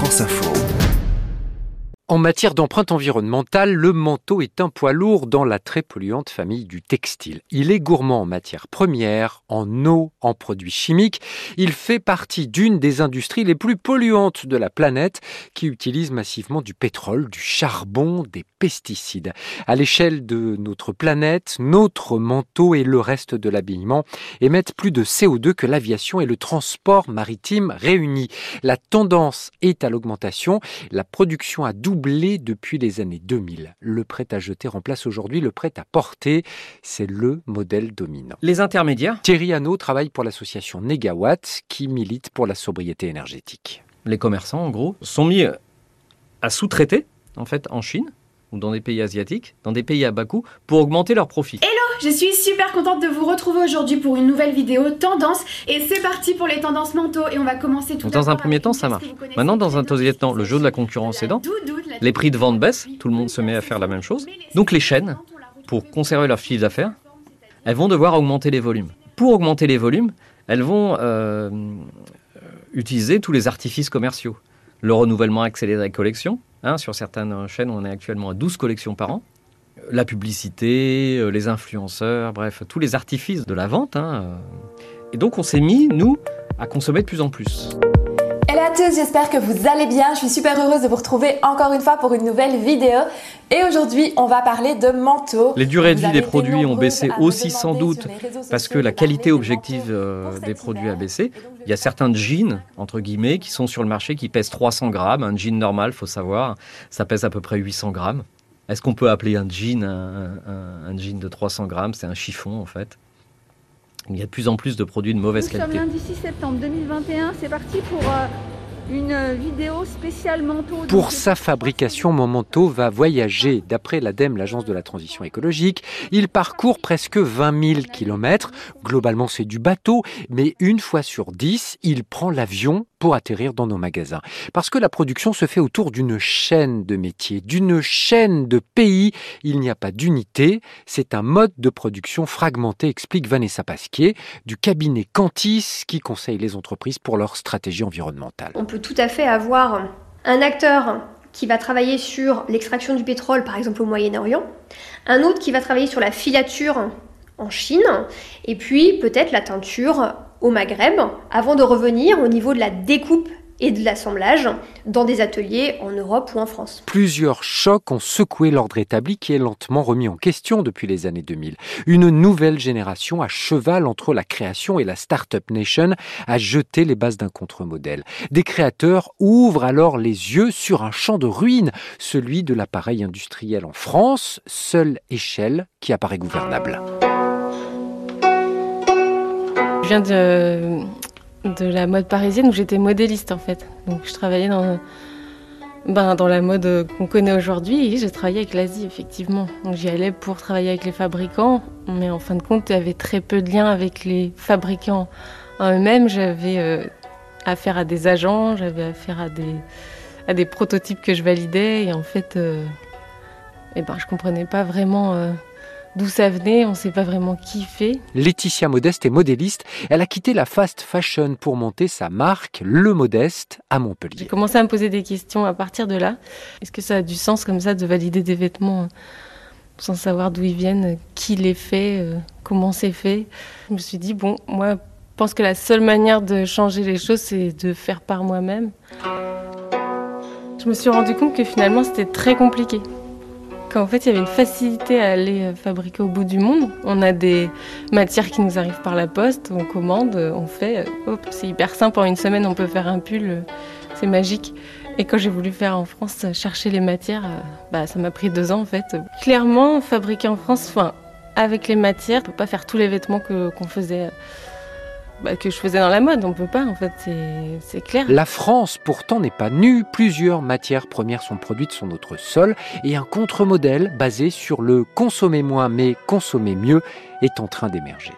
France Info. En matière d'empreinte environnementale, le manteau est un poids lourd dans la très polluante famille du textile. Il est gourmand en matières premières, en eau, en produits chimiques. Il fait partie d'une des industries les plus polluantes de la planète qui utilise massivement du pétrole, du charbon, des pesticides. À l'échelle de notre planète, notre manteau et le reste de l'habillement émettent plus de CO2 que l'aviation et le transport maritime réunis. La tendance est à l'augmentation. La production a doublé depuis les années 2000. Le prêt à jeter remplace aujourd'hui le prêt à porter. C'est le modèle dominant. Les intermédiaires Thierry Hanot travaille pour l'association Negawatt qui milite pour la sobriété énergétique. Les commerçants, en gros, sont mis à sous-traiter, en fait, en Chine ou dans des pays asiatiques, dans des pays à bas coût, pour augmenter leurs profits. Hello, je suis super contente de vous retrouver aujourd'hui pour une nouvelle vidéo tendance et c'est parti pour les tendances manteaux et on va commencer tout Donc dans un premier temps, ça marche. Maintenant, dans un deuxième temps, le jeu de la concurrence aidant, les prix de vente baissent, tout le monde se met à faire la même chose. Donc les chaînes, pour conserver leur chiffre d'affaires, elles vont devoir augmenter les volumes. Pour augmenter les volumes, elles vont euh, utiliser tous les artifices commerciaux. Le renouvellement accéléré des collections, Hein, sur certaines chaînes, on est actuellement à 12 collections par an. La publicité, euh, les influenceurs, bref, tous les artifices de la vente. Hein, euh. Et donc on s'est mis, nous, à consommer de plus en plus. Hello à tous, j'espère que vous allez bien. Je suis super heureuse de vous retrouver encore une fois pour une nouvelle vidéo. Et aujourd'hui, on va parler de manteaux. Les durées de vie des produits ont baissé aussi sans doute parce que la qualité objective euh, des produits a baissé. Il y a certains jeans, entre guillemets, qui sont sur le marché qui pèsent 300 grammes. Un jean normal, faut savoir, ça pèse à peu près 800 grammes. Est-ce qu'on peut appeler un jean un jean de 300 grammes? C'est un chiffon en fait. Il y a de plus en plus de produits de mauvaise qualité. Nous sommes lundi 6 septembre 2021. C'est parti pour euh, une vidéo spéciale manteau. Pour sa fabrication, mon manteau va voyager. D'après l'ADEME, l'agence de la transition écologique, il parcourt presque 20 000 kilomètres. Globalement, c'est du bateau, mais une fois sur dix, il prend l'avion pour atterrir dans nos magasins. Parce que la production se fait autour d'une chaîne de métiers, d'une chaîne de pays. Il n'y a pas d'unité. C'est un mode de production fragmenté, explique Vanessa Pasquier du cabinet Cantis qui conseille les entreprises pour leur stratégie environnementale tout à fait avoir un acteur qui va travailler sur l'extraction du pétrole, par exemple au Moyen-Orient, un autre qui va travailler sur la filature en Chine, et puis peut-être la teinture au Maghreb, avant de revenir au niveau de la découpe et de l'assemblage dans des ateliers en Europe ou en France. Plusieurs chocs ont secoué l'ordre établi qui est lentement remis en question depuis les années 2000. Une nouvelle génération à cheval entre la création et la Startup Nation a jeté les bases d'un contre-modèle. Des créateurs ouvrent alors les yeux sur un champ de ruines, celui de l'appareil industriel en France, seule échelle qui apparaît gouvernable. Je viens de de la mode parisienne où j'étais modéliste en fait. Donc je travaillais dans, ben, la mode qu'on connaît aujourd'hui j'ai travaillé avec l'Asie effectivement. Donc j'y allais pour travailler avec les fabricants, mais en fin de compte il y avait très peu de liens avec les fabricants en eux-mêmes. J'avais euh, affaire à des agents, j'avais affaire à des, à des prototypes que je validais et en fait euh, eh ben, je comprenais pas vraiment... Euh, d'où ça venait, on ne sait pas vraiment qui fait. Laetitia Modeste est modéliste. Elle a quitté la fast fashion pour monter sa marque, Le Modeste, à Montpellier. J'ai commencé à me poser des questions à partir de là. Est-ce que ça a du sens comme ça de valider des vêtements sans savoir d'où ils viennent, qui les fait, euh, comment c'est fait? Je me suis dit, bon, moi, je pense que la seule manière de changer les choses, c'est de faire par moi-même. Je me suis rendu compte que finalement, c'était très compliqué qu'en fait il y avait une facilité à aller euh, fabriquer au bout du monde. On a des matières qui nous arrivent par la poste, on commande, on fait, euh, c'est hyper simple, en une semaine on peut faire un pull, euh, c'est magique. Et quand j'ai voulu faire en France, chercher les matières, bah, ça m'a pris deux ans en fait. Clairement, fabriquer en France, enfin, avec les matières, on peut pas faire tous les vêtements qu'on faisait bah, que je faisais dans la mode. On peut pas, en fait, c'est clair. La France, pourtant, n'est pas nue. Plusieurs matières premières sont produites sur notre sol et un contre-modèle basé sur le consommer moins mais consommer mieux est en train d'émerger.